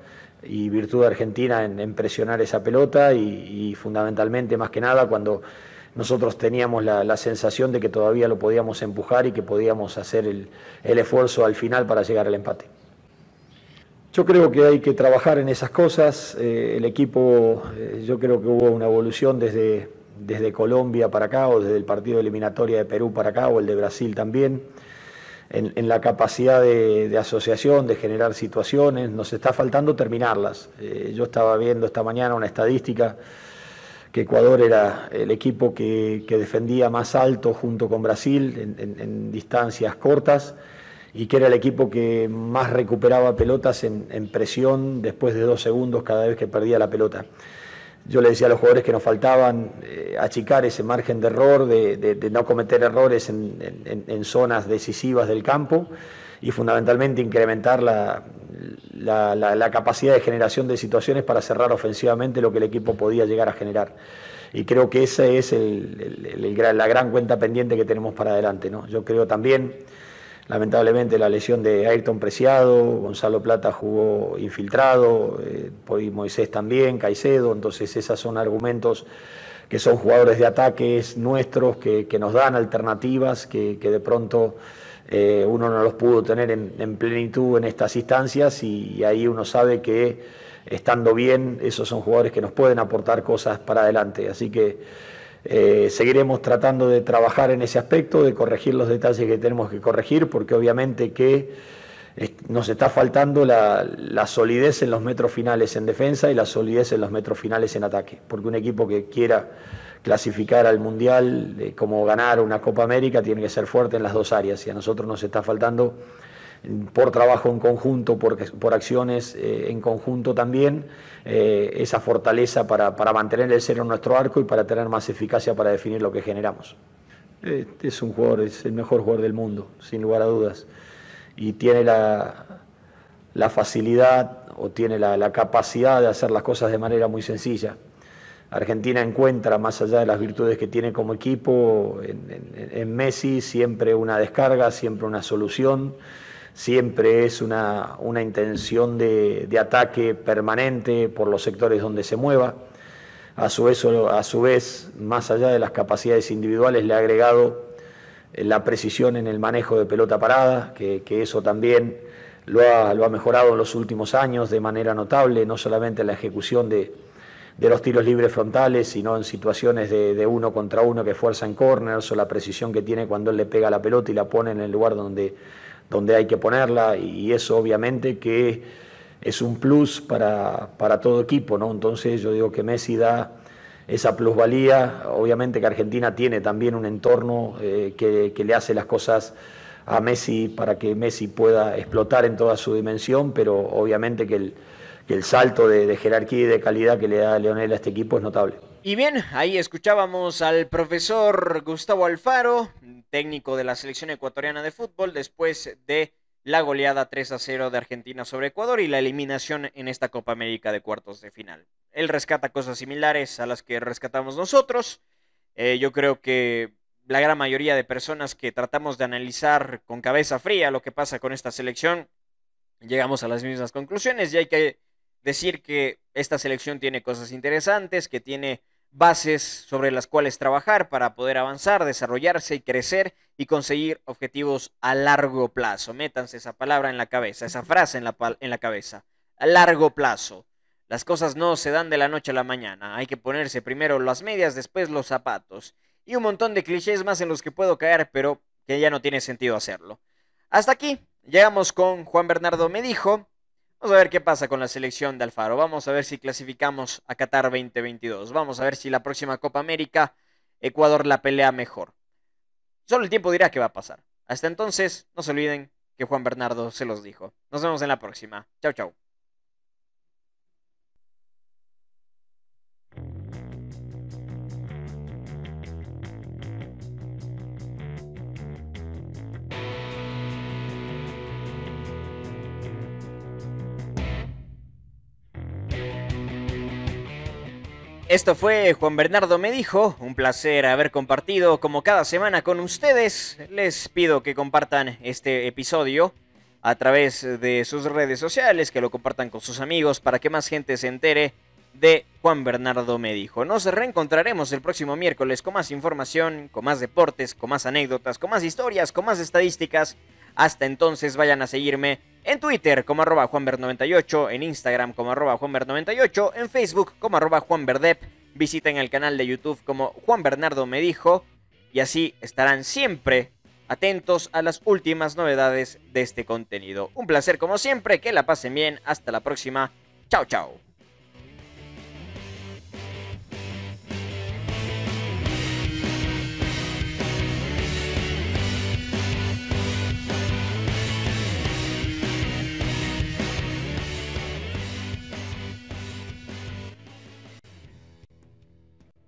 y virtud de Argentina en, presionar esa pelota y, fundamentalmente, más que nada, cuando nosotros teníamos la, sensación de que todavía lo podíamos empujar y que podíamos hacer el esfuerzo al final para llegar al empate. Yo creo que hay que trabajar en esas cosas. Eh, el equipo, eh, yo creo que hubo una evolución desde, desde Colombia para acá, o desde el partido eliminatoria de Perú para acá, o el de Brasil también, en, la capacidad de, asociación, de generar situaciones. Nos está faltando terminarlas. Eh, yo estaba viendo esta mañana una estadística que Ecuador era el equipo que, defendía más alto junto con Brasil en, en distancias cortas y que era el equipo que más recuperaba pelotas en, en, presión después de dos segundos cada vez que perdía la pelota. Yo le decía a los jugadores que nos faltaban eh, achicar ese margen de error, de, de, de no cometer errores en, en, en, zonas decisivas del campo y fundamentalmente incrementar la, la, la, la, capacidad de generación de situaciones para cerrar ofensivamente lo que el equipo podía llegar a generar. Y creo que esa es el, el, la gran cuenta pendiente que tenemos para adelante. ¿no? Yo creo también lamentablemente la lesión de Ayrton Preciado, Gonzalo Plata jugó infiltrado, eh, Moisés también, Caicedo, entonces esos son argumentos que son jugadores de ataques nuestros, que, nos dan alternativas, que, de pronto eh, uno no los pudo tener en, en plenitud en estas instancias y, y, ahí uno sabe que estando bien, esos son jugadores que nos pueden aportar cosas para adelante. Así que eh, seguiremos tratando de trabajar en ese aspecto, de corregir los detalles que tenemos que corregir, porque obviamente que nos está faltando la, solidez en los metros finales en defensa y la solidez en los metros finales en ataque, porque un equipo que quiera clasificar al Mundial, como ganar una Copa América, tiene que ser fuerte en las dos áreas y a nosotros nos está faltando por trabajo en conjunto, por, por acciones eh, en conjunto también, eh, esa fortaleza para, para, mantener el cero en nuestro arco y para tener más eficacia para definir lo que generamos. Este es un jugador, es el mejor jugador del mundo, sin lugar a dudas, y tiene la, la facilidad o tiene la, la capacidad de hacer las cosas de manera muy sencilla. Argentina encuentra, más allá de las virtudes que tiene como equipo, en, Messi siempre una descarga, siempre una solución, siempre es una, intención de, ataque permanente por los sectores donde se mueva. A su, vez, a su vez, más allá de las capacidades individuales, le ha agregado la precisión en el manejo de pelota parada, que, eso también lo ha, lo ha mejorado en los últimos años de manera notable, no solamente en la ejecución de de los tiros libres frontales, sino en situaciones de, uno contra uno que fuerzan corners o la precisión que tiene cuando él le pega la pelota y la pone en el lugar donde, donde hay que ponerla y eso obviamente que es un plus para, todo equipo, ¿no? Entonces yo digo que Messi da esa plusvalía, obviamente que Argentina tiene también un entorno eh, que, que le hace las cosas a Messi para que Messi pueda explotar en toda su dimensión, pero obviamente que el el salto de, jerarquía y de calidad que le da Leonel a este equipo es notable. Y bien, ahí escuchábamos al profesor Gustavo Alfaro, técnico de la selección ecuatoriana de fútbol, después de la goleada 3 a 0 de Argentina sobre Ecuador y la eliminación en esta Copa América de cuartos de final. Él rescata cosas similares a las que rescatamos nosotros. Eh, yo creo que la gran mayoría de personas que tratamos de analizar con cabeza fría lo que pasa con esta selección, llegamos a las mismas conclusiones y hay que decir que esta selección tiene cosas interesantes, que tiene bases sobre las cuales trabajar para poder avanzar, desarrollarse y crecer y conseguir objetivos a largo plazo. Métanse esa palabra en la cabeza, esa frase en la, en la cabeza. A largo plazo. Las cosas no se dan de la noche a la mañana. Hay que ponerse primero las medias, después los zapatos. Y un montón de clichés más en los que puedo caer, pero que ya no tiene sentido hacerlo. Hasta aquí. Llegamos con Juan Bernardo Me dijo. Vamos a ver qué pasa con la selección de Alfaro. Vamos a ver si clasificamos a Qatar 2022. Vamos a ver si la próxima Copa América Ecuador la pelea mejor. Solo el tiempo dirá qué va a pasar. Hasta entonces, no se olviden que Juan Bernardo se los dijo. Nos vemos en la próxima. Chau, chau. Esto fue Juan Bernardo Me Dijo, un placer haber compartido como cada semana con ustedes. Les pido que compartan este episodio a través de sus redes sociales, que lo compartan con sus amigos para que más gente se entere de Juan Bernardo Me Dijo. Nos reencontraremos el próximo miércoles con más información, con más deportes, con más anécdotas, con más historias, con más estadísticas. Hasta entonces vayan a seguirme en Twitter como arroba juanber98, en Instagram como arroba juanber98, en Facebook como arroba juanverdep, visiten el canal de YouTube como Juan Bernardo me dijo y así estarán siempre atentos a las últimas novedades de este contenido. Un placer como siempre, que la pasen bien, hasta la próxima, chao chao.